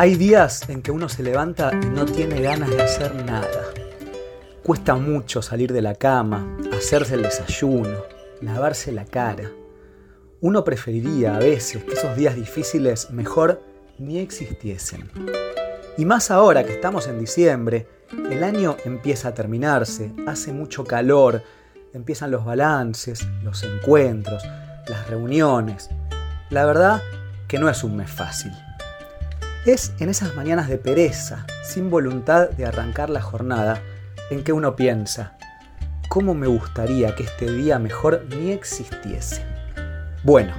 Hay días en que uno se levanta y no tiene ganas de hacer nada. Cuesta mucho salir de la cama, hacerse el desayuno, lavarse la cara. Uno preferiría a veces que esos días difíciles mejor ni existiesen. Y más ahora que estamos en diciembre, el año empieza a terminarse, hace mucho calor, empiezan los balances, los encuentros, las reuniones. La verdad que no es un mes fácil. Es en esas mañanas de pereza, sin voluntad de arrancar la jornada, en que uno piensa, ¿cómo me gustaría que este día mejor ni existiese? Bueno,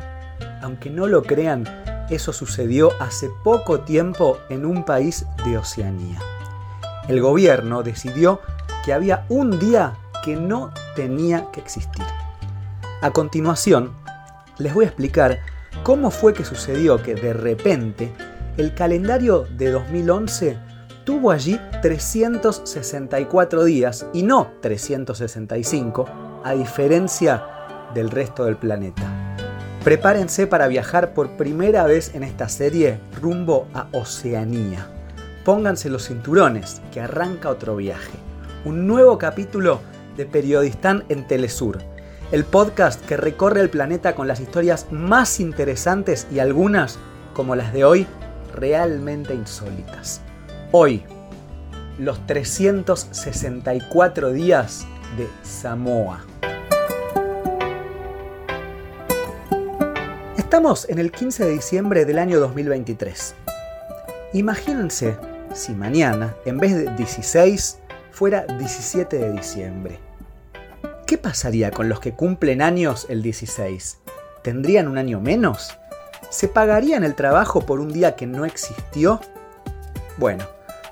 aunque no lo crean, eso sucedió hace poco tiempo en un país de Oceanía. El gobierno decidió que había un día que no tenía que existir. A continuación, les voy a explicar cómo fue que sucedió que de repente el calendario de 2011 tuvo allí 364 días y no 365, a diferencia del resto del planeta. Prepárense para viajar por primera vez en esta serie rumbo a Oceanía. Pónganse los cinturones, que arranca otro viaje. Un nuevo capítulo de Periodistán en Telesur, el podcast que recorre el planeta con las historias más interesantes y algunas, como las de hoy, realmente insólitas. Hoy, los 364 días de Samoa. Estamos en el 15 de diciembre del año 2023. Imagínense si mañana, en vez de 16, fuera 17 de diciembre. ¿Qué pasaría con los que cumplen años el 16? ¿Tendrían un año menos? ¿Se pagarían el trabajo por un día que no existió? Bueno,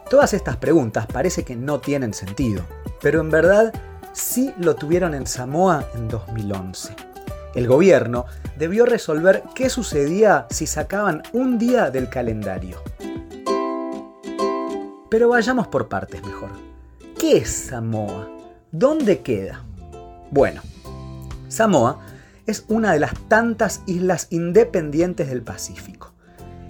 todas estas preguntas parece que no tienen sentido, pero en verdad sí lo tuvieron en Samoa en 2011. El gobierno debió resolver qué sucedía si sacaban un día del calendario. Pero vayamos por partes mejor. ¿Qué es Samoa? ¿Dónde queda? Bueno, Samoa es una de las tantas islas independientes del Pacífico.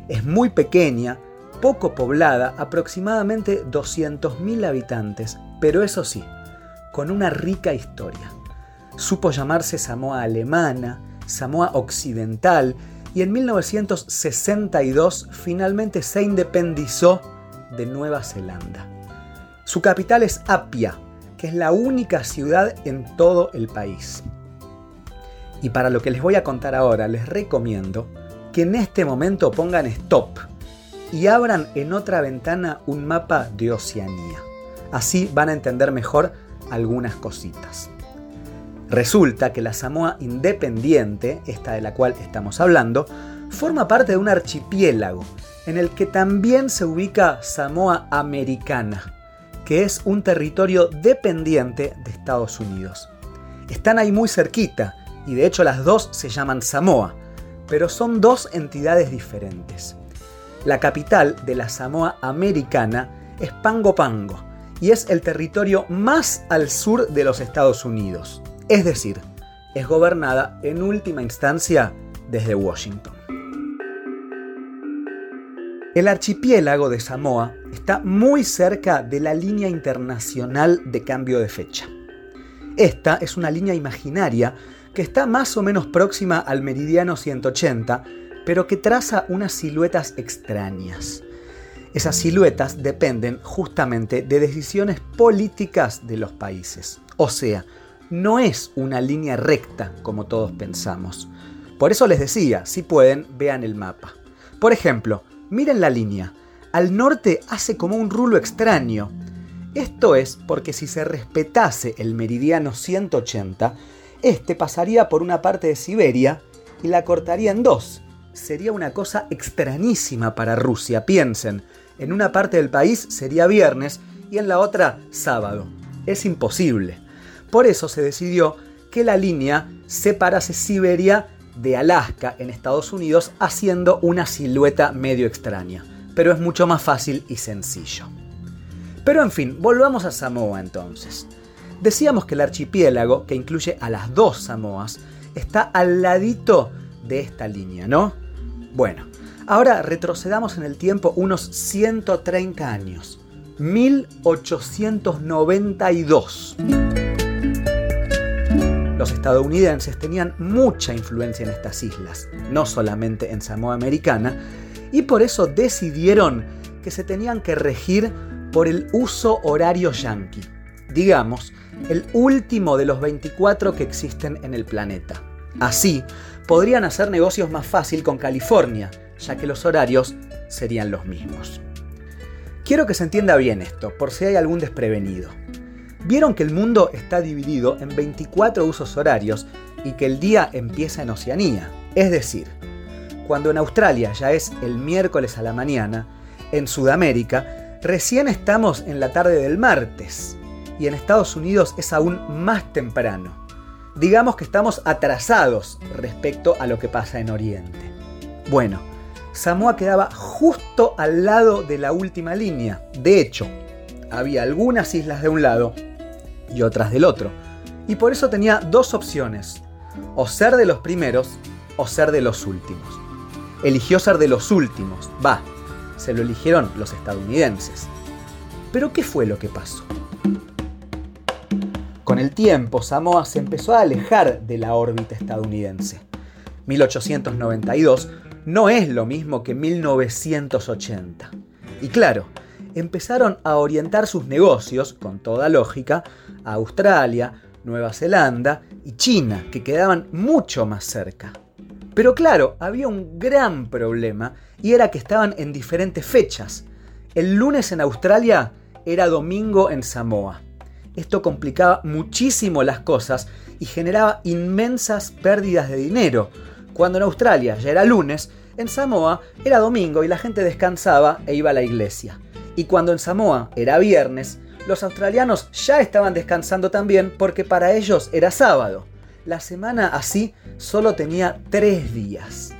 Es muy pequeña, poco poblada, aproximadamente 200.000 habitantes, pero eso sí, con una rica historia. Supo llamarse Samoa Alemana, Samoa Occidental y en 1962 finalmente se independizó de Nueva Zelanda. Su capital es Apia, que es la única ciudad en todo el país. Y para lo que les voy a contar ahora, les recomiendo que en este momento pongan stop y abran en otra ventana un mapa de Oceanía. Así van a entender mejor algunas cositas. Resulta que la Samoa independiente, esta de la cual estamos hablando, forma parte de un archipiélago en el que también se ubica Samoa Americana, que es un territorio dependiente de Estados Unidos. Están ahí muy cerquita y de hecho las dos se llaman Samoa, pero son dos entidades diferentes. La capital de la Samoa americana es Pango Pango y es el territorio más al sur de los Estados Unidos, es decir, es gobernada en última instancia desde Washington. El archipiélago de Samoa está muy cerca de la línea internacional de cambio de fecha. Esta es una línea imaginaria que está más o menos próxima al meridiano 180, pero que traza unas siluetas extrañas. Esas siluetas dependen justamente de decisiones políticas de los países. O sea, no es una línea recta como todos pensamos. Por eso les decía, si pueden, vean el mapa. Por ejemplo, Miren la línea. Al norte hace como un rulo extraño. Esto es porque si se respetase el meridiano 180, este pasaría por una parte de Siberia y la cortaría en dos. Sería una cosa extrañísima para Rusia. Piensen, en una parte del país sería viernes y en la otra sábado. Es imposible. Por eso se decidió que la línea separase Siberia de Alaska en Estados Unidos haciendo una silueta medio extraña, pero es mucho más fácil y sencillo. Pero en fin, volvamos a Samoa entonces. Decíamos que el archipiélago, que incluye a las dos Samoas, está al ladito de esta línea, ¿no? Bueno, Ahora retrocedamos en el tiempo unos 130 años. 1892. Los estadounidenses tenían mucha influencia en estas islas, no solamente en Samoa Americana, y por eso decidieron que se tenían que regir por el uso horario yanqui, digamos, el último de los 24 que existen en el planeta. Así, podrían hacer negocios más fácil con California, ya que los horarios serían los mismos. Quiero que se entienda bien esto, por si hay algún desprevenido. Vieron que el mundo está dividido en 24 usos horarios y que el día empieza en Oceanía. Es decir, cuando en Australia ya es el miércoles a la mañana, en Sudamérica recién estamos en la tarde del martes y en Estados Unidos es aún más temprano. Digamos que estamos atrasados respecto a lo que pasa en Oriente. Bueno, Samoa quedaba justo al lado de la última línea. De hecho, había algunas islas de un lado y otras del otro. Y por eso tenía dos opciones, o ser de los primeros o ser de los últimos. Eligió ser de los últimos, va, se lo eligieron los estadounidenses. Pero ¿qué fue lo que pasó? Con el tiempo, Samoa se empezó a alejar de la órbita estadounidense. 1892 no es lo mismo que 1980. Y claro, empezaron a orientar sus negocios, con toda lógica, a Australia, Nueva Zelanda y China, que quedaban mucho más cerca. Pero claro, había un gran problema y era que estaban en diferentes fechas. El lunes en Australia era domingo en Samoa. Esto complicaba muchísimo las cosas y generaba inmensas pérdidas de dinero, cuando en Australia ya era lunes, en Samoa era domingo y la gente descansaba e iba a la iglesia. Y cuando en Samoa era viernes, los australianos ya estaban descansando también porque para ellos era sábado. La semana así solo tenía tres días.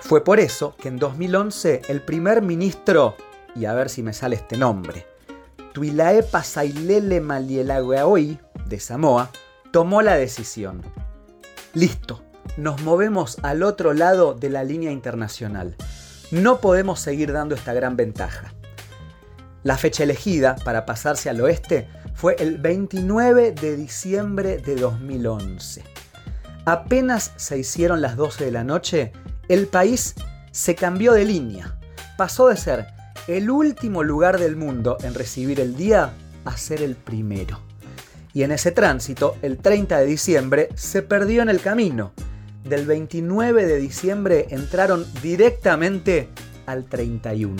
Fue por eso que en 2011 el primer ministro, y a ver si me sale este nombre, Tuilae Pasailele Malielaguaoi de Samoa, tomó la decisión. Listo, nos movemos al otro lado de la línea internacional. No podemos seguir dando esta gran ventaja. La fecha elegida para pasarse al oeste fue el 29 de diciembre de 2011. Apenas se hicieron las 12 de la noche, el país se cambió de línea. Pasó de ser el último lugar del mundo en recibir el día a ser el primero y en ese tránsito, el 30 de diciembre, se perdió en el camino. Del 29 de diciembre entraron directamente al 31.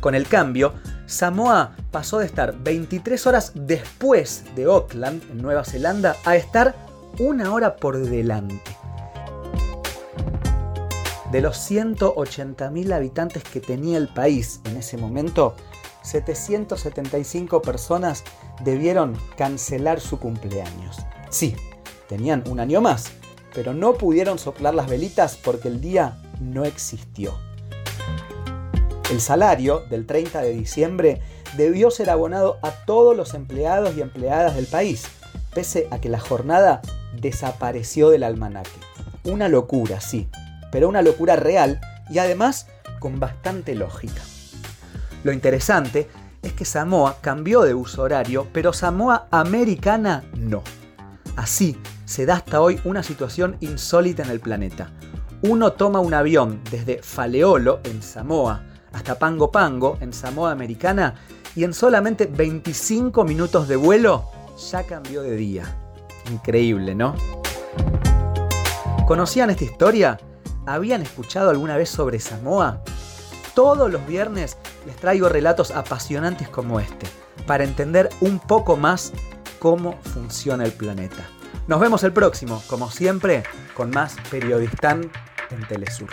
Con el cambio, Samoa pasó de estar 23 horas después de Auckland, en Nueva Zelanda, a estar una hora por delante. De los 180.000 habitantes que tenía el país en ese momento, 775 personas debieron cancelar su cumpleaños. Sí, tenían un año más, pero no pudieron soplar las velitas porque el día no existió. El salario del 30 de diciembre debió ser abonado a todos los empleados y empleadas del país, pese a que la jornada desapareció del almanaque. Una locura, sí, pero una locura real y además con bastante lógica. Lo interesante es que Samoa cambió de uso horario, pero Samoa americana no. Así se da hasta hoy una situación insólita en el planeta. Uno toma un avión desde Faleolo, en Samoa, hasta Pango Pango, en Samoa americana, y en solamente 25 minutos de vuelo ya cambió de día. Increíble, ¿no? ¿Conocían esta historia? ¿Habían escuchado alguna vez sobre Samoa? Todos los viernes les traigo relatos apasionantes como este, para entender un poco más cómo funciona el planeta. Nos vemos el próximo, como siempre, con más Periodistán en Telesur.